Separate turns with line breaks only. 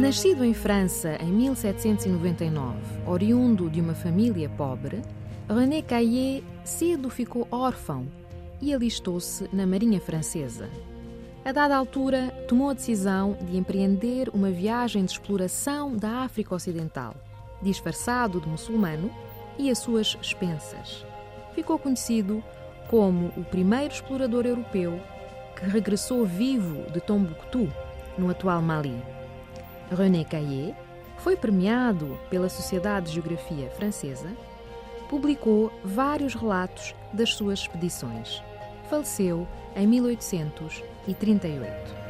Nascido em França em 1799, oriundo de uma família pobre, René Caillé cedo ficou órfão e alistou-se na Marinha Francesa. A dada altura, tomou a decisão de empreender uma viagem de exploração da África Ocidental, disfarçado de muçulmano e às suas expensas. Ficou conhecido como o primeiro explorador europeu que regressou vivo de Tombouctou, no atual Mali. René Caillé foi premiado pela Sociedade de Geografia Francesa, publicou vários relatos das suas expedições. Faleceu em 1838.